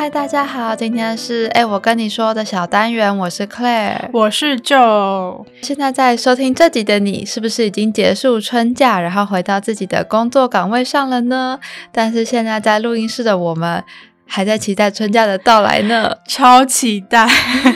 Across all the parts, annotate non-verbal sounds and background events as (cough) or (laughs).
嗨，大家好，今天是哎，我跟你说的小单元，我是 Claire，我是 Joe。现在在收听这集的你，是不是已经结束春假，然后回到自己的工作岗位上了呢？但是现在在录音室的我们，还在期待春假的到来呢，(laughs) 超期待！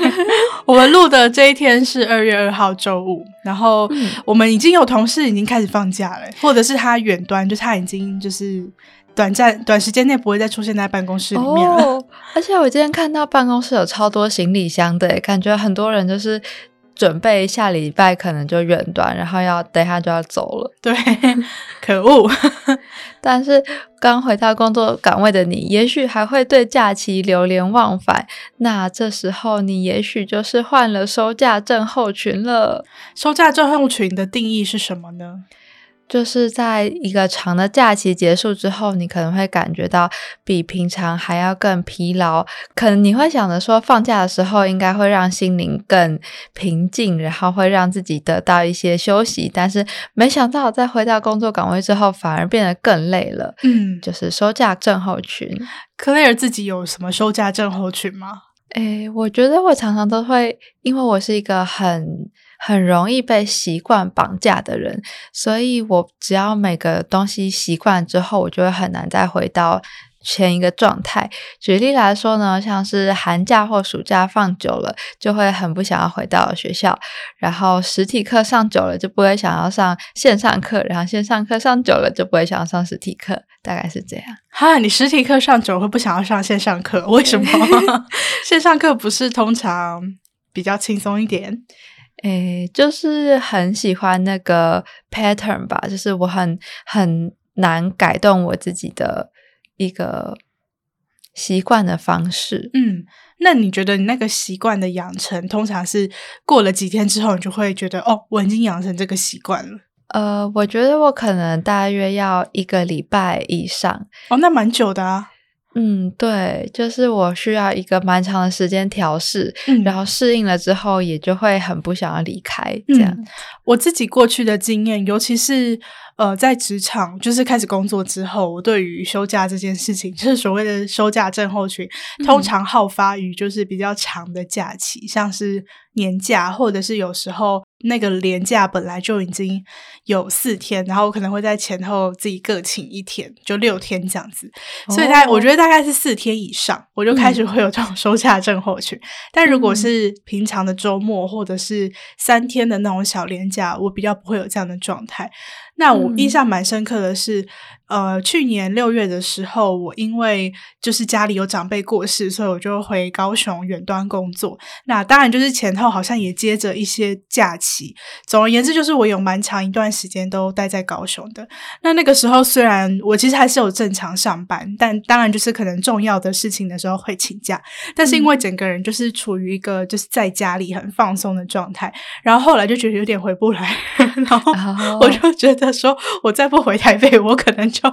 (laughs) 我们录的这一天是二月二号周五，然后我们已经有同事已经开始放假了，或者是他远端，就他已经就是。短暂短时间内不会再出现在办公室里面了。哦，而且我今天看到办公室有超多行李箱的，感觉很多人就是准备下礼拜可能就远端，然后要等一下就要走了。对，(laughs) 可恶！(laughs) 但是刚回到工作岗位的你，也许还会对假期流连忘返。那这时候你也许就是换了收假症候群了。收假症候群的定义是什么呢？就是在一个长的假期结束之后，你可能会感觉到比平常还要更疲劳。可能你会想着说，放假的时候应该会让心灵更平静，然后会让自己得到一些休息。但是没想到，在回到工作岗位之后，反而变得更累了。嗯，就是休假症候群。Claire 自己有什么休假症候群吗？诶，我觉得我常常都会，因为我是一个很。很容易被习惯绑架的人，所以我只要每个东西习惯之后，我就会很难再回到前一个状态。举例来说呢，像是寒假或暑假放久了，就会很不想要回到学校；然后实体课上久了，就不会想要上线上课；然后线上课上久了，就不会想要上实体课。大概是这样。哈，你实体课上久了会不想要上线上课？为什么？(laughs) 线上课不是通常比较轻松一点？诶，就是很喜欢那个 pattern 吧，就是我很很难改动我自己的一个习惯的方式。嗯，那你觉得你那个习惯的养成，通常是过了几天之后，你就会觉得哦，我已经养成这个习惯了？呃，我觉得我可能大约要一个礼拜以上。哦，那蛮久的啊。嗯，对，就是我需要一个蛮长的时间调试，嗯，然后适应了之后，也就会很不想要离开。这样，嗯，我自己过去的经验，尤其是。呃，在职场就是开始工作之后，我对于休假这件事情，(laughs) 就是所谓的休假症候群，通常好发于就是比较长的假期，嗯，像是年假，或者是有时候那个连假本来就已经有四天，然后我可能会在前后自己各请一天，就六天这样子。所以大概，哦，我觉得大概是四天以上，我就开始会有这种休假症候群。嗯，但如果是平常的周末，或者是三天的那种小连假，我比较不会有这样的状态。那我印象蛮深刻的是，嗯、呃，去年六月的时候，我因为就是家里有长辈过世，所以我就回高雄远端工作。那当然就是前后好像也接着一些假期。总而言之，就是我有蛮长一段时间都待在高雄的。那那个时候虽然我其实还是有正常上班，但当然就是可能重要的事情的时候会请假。但是因为整个人就是处于一个就是在家里很放松的状态，然后后来就觉得有点回不来，(laughs) 然后我就觉得。说：“我再不回台北，我可能就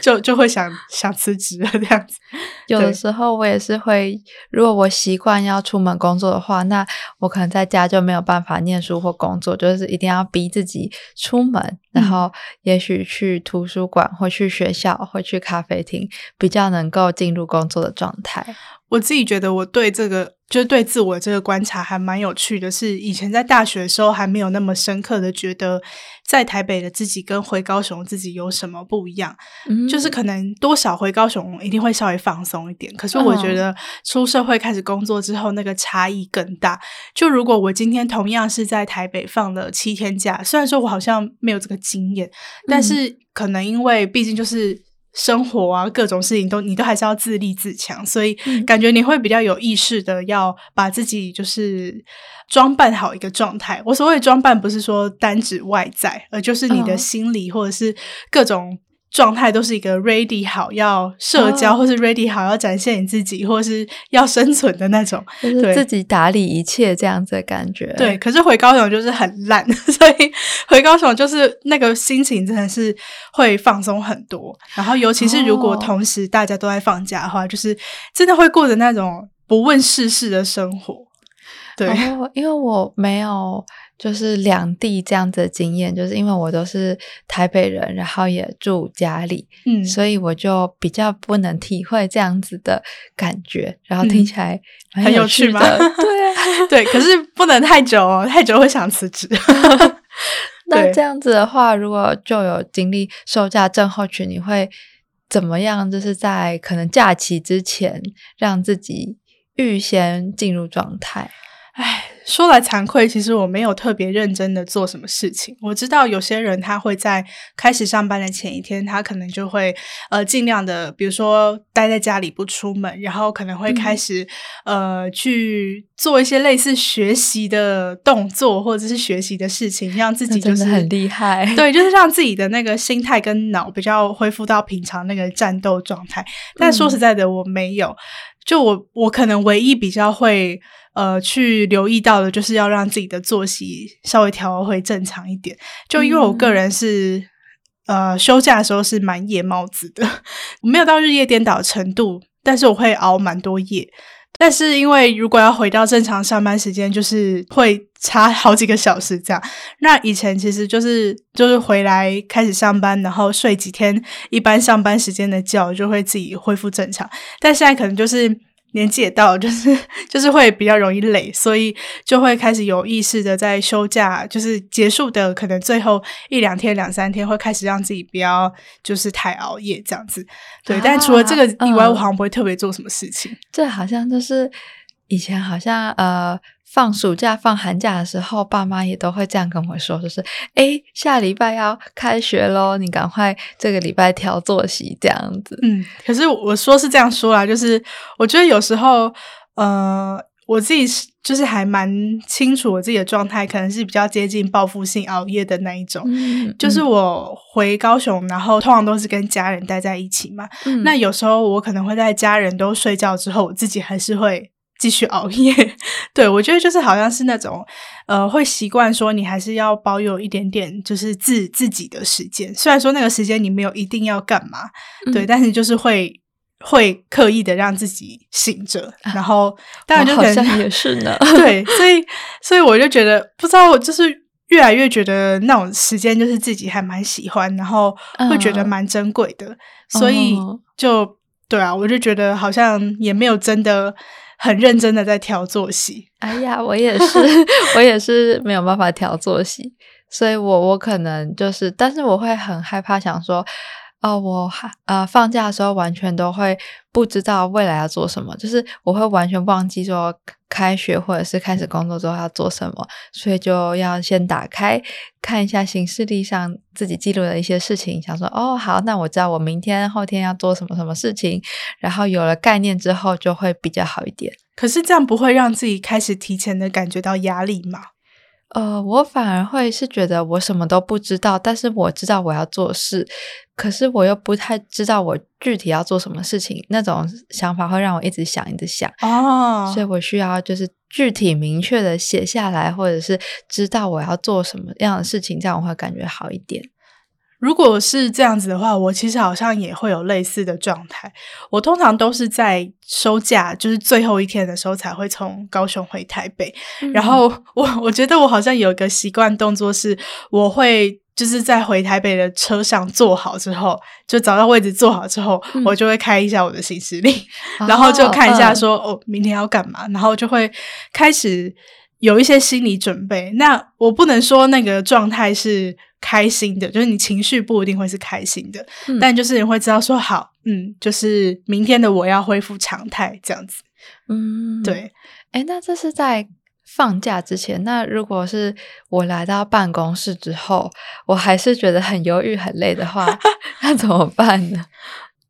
就就会想想辞职了。这样子，有的时候我也是会，如果我习惯要出门工作的话，那我可能在家就没有办法念书或工作，就是一定要逼自己出门，然后也许去图书馆或去学校或去咖啡厅，比较能够进入工作的状态。我自己觉得，我对这个。”就是对自我这个观察还蛮有趣的是，是以前在大学的时候还没有那么深刻的觉得，在台北的自己跟回高雄自己有什么不一样。嗯，就是可能多少回高雄一定会稍微放松一点，可是我觉得出社会开始工作之后，那个差异更大。就如果我今天同样是在台北放了七天假，虽然说我好像没有这个经验，但是可能因为毕竟就是。生活啊，各种事情都你都还是要自立自强，所以感觉你会比较有意识的要把自己就是装扮好一个状态。我所谓装扮不是说单指外在，而就是你的心理或者是各种。状态都是一个 ready 好要社交，或是 ready 好要展现你自己，或是要生存的那种，就是自己打理一切这样子的感觉。对，可是回高雄就是很烂，(laughs) 所以回高雄就是那个心情真的是会放松很多。然后尤其是如果同时大家都在放假的话，就是真的会过着那种不问世事的生活。对，因为我没有就是两地这样子的经验，就是因为我都是台北人，然后也住家里，嗯，所以我就比较不能体会这样子的感觉。然后听起来很有趣吗？对啊，(laughs) 对，可是不能太久哦，太久会想辞职。(laughs) 那这样子的话，如果就有经历收假症候群，你会怎么样？就是在可能假期之前，让自己预先进入状态。唉，说来惭愧，其实我没有特别认真的做什么事情。我知道有些人他会在开始上班的前一天，他可能就会呃尽量的，比如说待在家里不出门，然后可能会开始、嗯、呃去做一些类似学习的动作或者是学习的事情，让自己就是很厉害。对，就是让自己的那个心态跟脑比较恢复到平常那个战斗状态。但说实在的，我没有。就我，我可能唯一比较会呃去留意到的，就是要让自己的作息稍微调回正常一点。就因为我个人是、嗯、呃休假的时候是蛮夜猫子的，(laughs) 我没有到日夜颠倒的程度，但是我会熬蛮多夜。但是因为如果要回到正常上班时间，就是会差好几个小时这样。那以前其实就是就是回来开始上班，然后睡几天一般上班时间的觉，就会自己恢复正常。但现在可能就是。年纪也到，就是 (laughs) 就是会比较容易累，所以就会开始有意识的在休假，就是结束的可能最后一两天、两三天，会开始让自己不要就是太熬夜这样子。对，啊、但除了这个以外，嗯、我好像不会特别做什么事情。这好像就是以前好像呃。放暑假、放寒假的时候，爸妈也都会这样跟我说，就是“诶，下礼拜要开学喽，你赶快这个礼拜调作息这样子。”嗯，可是我说是这样说啦，就是我觉得有时候，呃，我自己是就是还蛮清楚我自己的状态，可能是比较接近报复性熬夜的那一种。嗯，就是我回高雄，然后通常都是跟家人待在一起嘛。嗯，那有时候我可能会在家人都睡觉之后，我自己还是会。继续熬夜，(laughs) 对，我觉得就是好像是那种，呃，会习惯说你还是要保有一点点就是自自己的时间，虽然说那个时间你没有一定要干嘛，嗯、对，但是就是会会刻意的让自己醒着，啊、然后当然就可能好像也是呢，(laughs) 对，(laughs) 所以所以我就觉得不知道，我就是越来越觉得那种时间就是自己还蛮喜欢，然后会觉得蛮珍贵的，嗯、所以就对啊，我就觉得好像也没有真的。很认真的在调作息。哎呀，我也是，(laughs) 我也是没有办法调作息，所以我我可能就是，但是我会很害怕，想说。哦，我还呃放假的时候完全都会不知道未来要做什么，就是我会完全忘记说开学或者是开始工作之后要做什么，所以就要先打开看一下行事历上自己记录的一些事情，想说哦好，那我知道我明天后天要做什么什么事情，然后有了概念之后就会比较好一点。可是这样不会让自己开始提前的感觉到压力吗？呃，我反而会是觉得我什么都不知道，但是我知道我要做事，可是我又不太知道我具体要做什么事情，那种想法会让我一直想，一直想。哦，所以我需要就是具体明确的写下来，或者是知道我要做什么样的事情，这样我会感觉好一点。如果是这样子的话，我其实好像也会有类似的状态。我通常都是在收假，就是最后一天的时候才会从高雄回台北。嗯、然后我我觉得我好像有一个习惯动作是，我会就是在回台北的车上坐好之后，就找到位置坐好之后，嗯、我就会开一下我的行事历，哦、然后就看一下说哦，哦，明天要干嘛，然后就会开始有一些心理准备。那我不能说那个状态是。开心的，就是你情绪不一定会是开心的，嗯、但就是你会知道说好，嗯，就是明天的我要恢复常态这样子，嗯，对，诶，那这是在放假之前，那如果是我来到办公室之后，我还是觉得很忧郁、很累的话，(laughs) 那怎么办呢？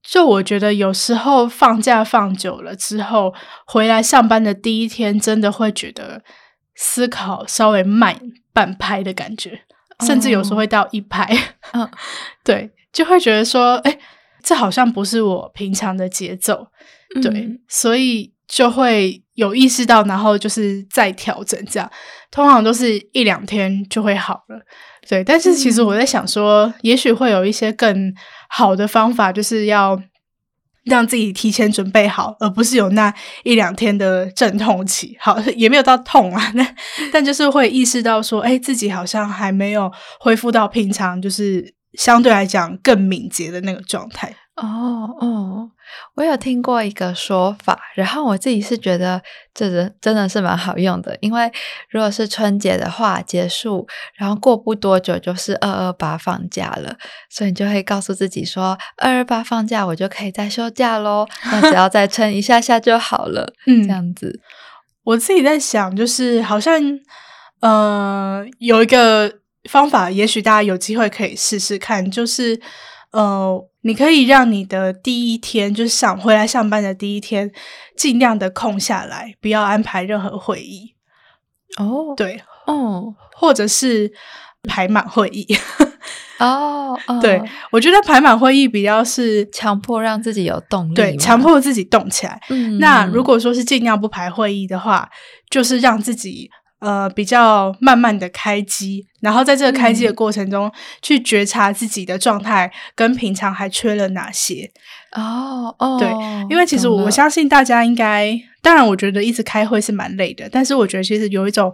就我觉得有时候放假放久了之后，回来上班的第一天，真的会觉得思考稍微慢半拍的感觉。甚至有时候会到一拍，嗯，(laughs) 对，就会觉得说，哎，这好像不是我平常的节奏，对，嗯、所以就会有意识到，然后就是再调整，这样。通常都是一两天就会好了，对。但是其实我在想说，嗯、也许会有一些更好的方法，就是要让自己提前准备好，而不是有那一两天的阵痛期。(laughs) 好，(laughs) 也没有到痛啊，(laughs) 但但就是会意识到说，哎，自己好像还没有恢复到平常，就是相对来讲更敏捷的那个状态。哦哦，我有听过一个说法，然后我自己是觉得这真真的是蛮好用的，因为如果是春节的话结束，然后过不多久就是二二八放假了，所以你就会告诉自己说，二二八放假我就可以再休假喽，那只要再撑一下下就好了。(laughs) 嗯，这样子，我自己在想，就是好像呃有一个方法，也许大家有机会可以试试看，就是。呃，你可以让你的第一天，就是上回来上班的第一天，尽量的空下来，不要安排任何会议。哦，对，哦，或者是排满会议。(laughs) 哦，哦，对，我觉得排满会议比较是强迫让自己有动力，对，强迫自己动起来。嗯，那如果说是尽量不排会议的话，就是让自己。呃，比较慢慢的开机，然后在这个开机的过程中，嗯、去觉察自己的状态跟平常还缺了哪些。哦哦，对，因为其实我相信大家应该，当然我觉得一直开会是蛮累的，但是我觉得其实有一种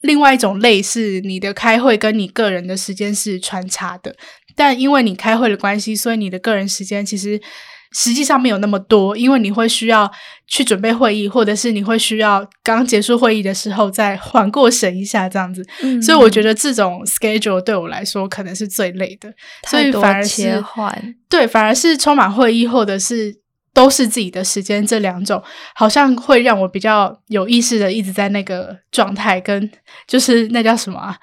另外一种累是你的开会跟你个人的时间是穿插的，但因为你开会的关系，所以你的个人时间其实。实际上没有那么多，因为你会需要去准备会议，或者是你会需要刚结束会议的时候再缓过神一下这样子。嗯，所以我觉得这种 schedule 对我来说可能是最累的，所以反而是。对，反而是充满会议或者是都是自己的时间这两种，好像会让我比较有意识的一直在那个状态，跟就是那叫什么啊，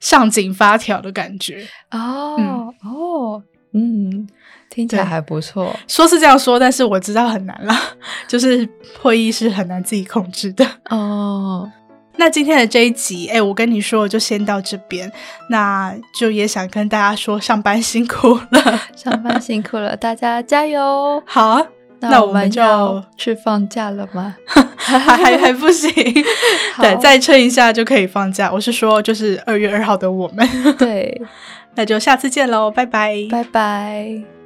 上紧发条的感觉。哦，嗯，哦，嗯。听起来还不错，说是这样说，但是我知道很难啦，(laughs) 就是会议是很难自己控制的哦。(laughs) 那今天的这一集，哎，我跟你说，就先到这边，那就也想跟大家说，上班辛苦了，(laughs) 上班辛苦了，大家加油！好啊，那我们就去放假了吗？还还还不行，对，再撑一下就可以放假。我是说，就是二月二号的我们，对，那就下次见喽，拜拜，拜拜。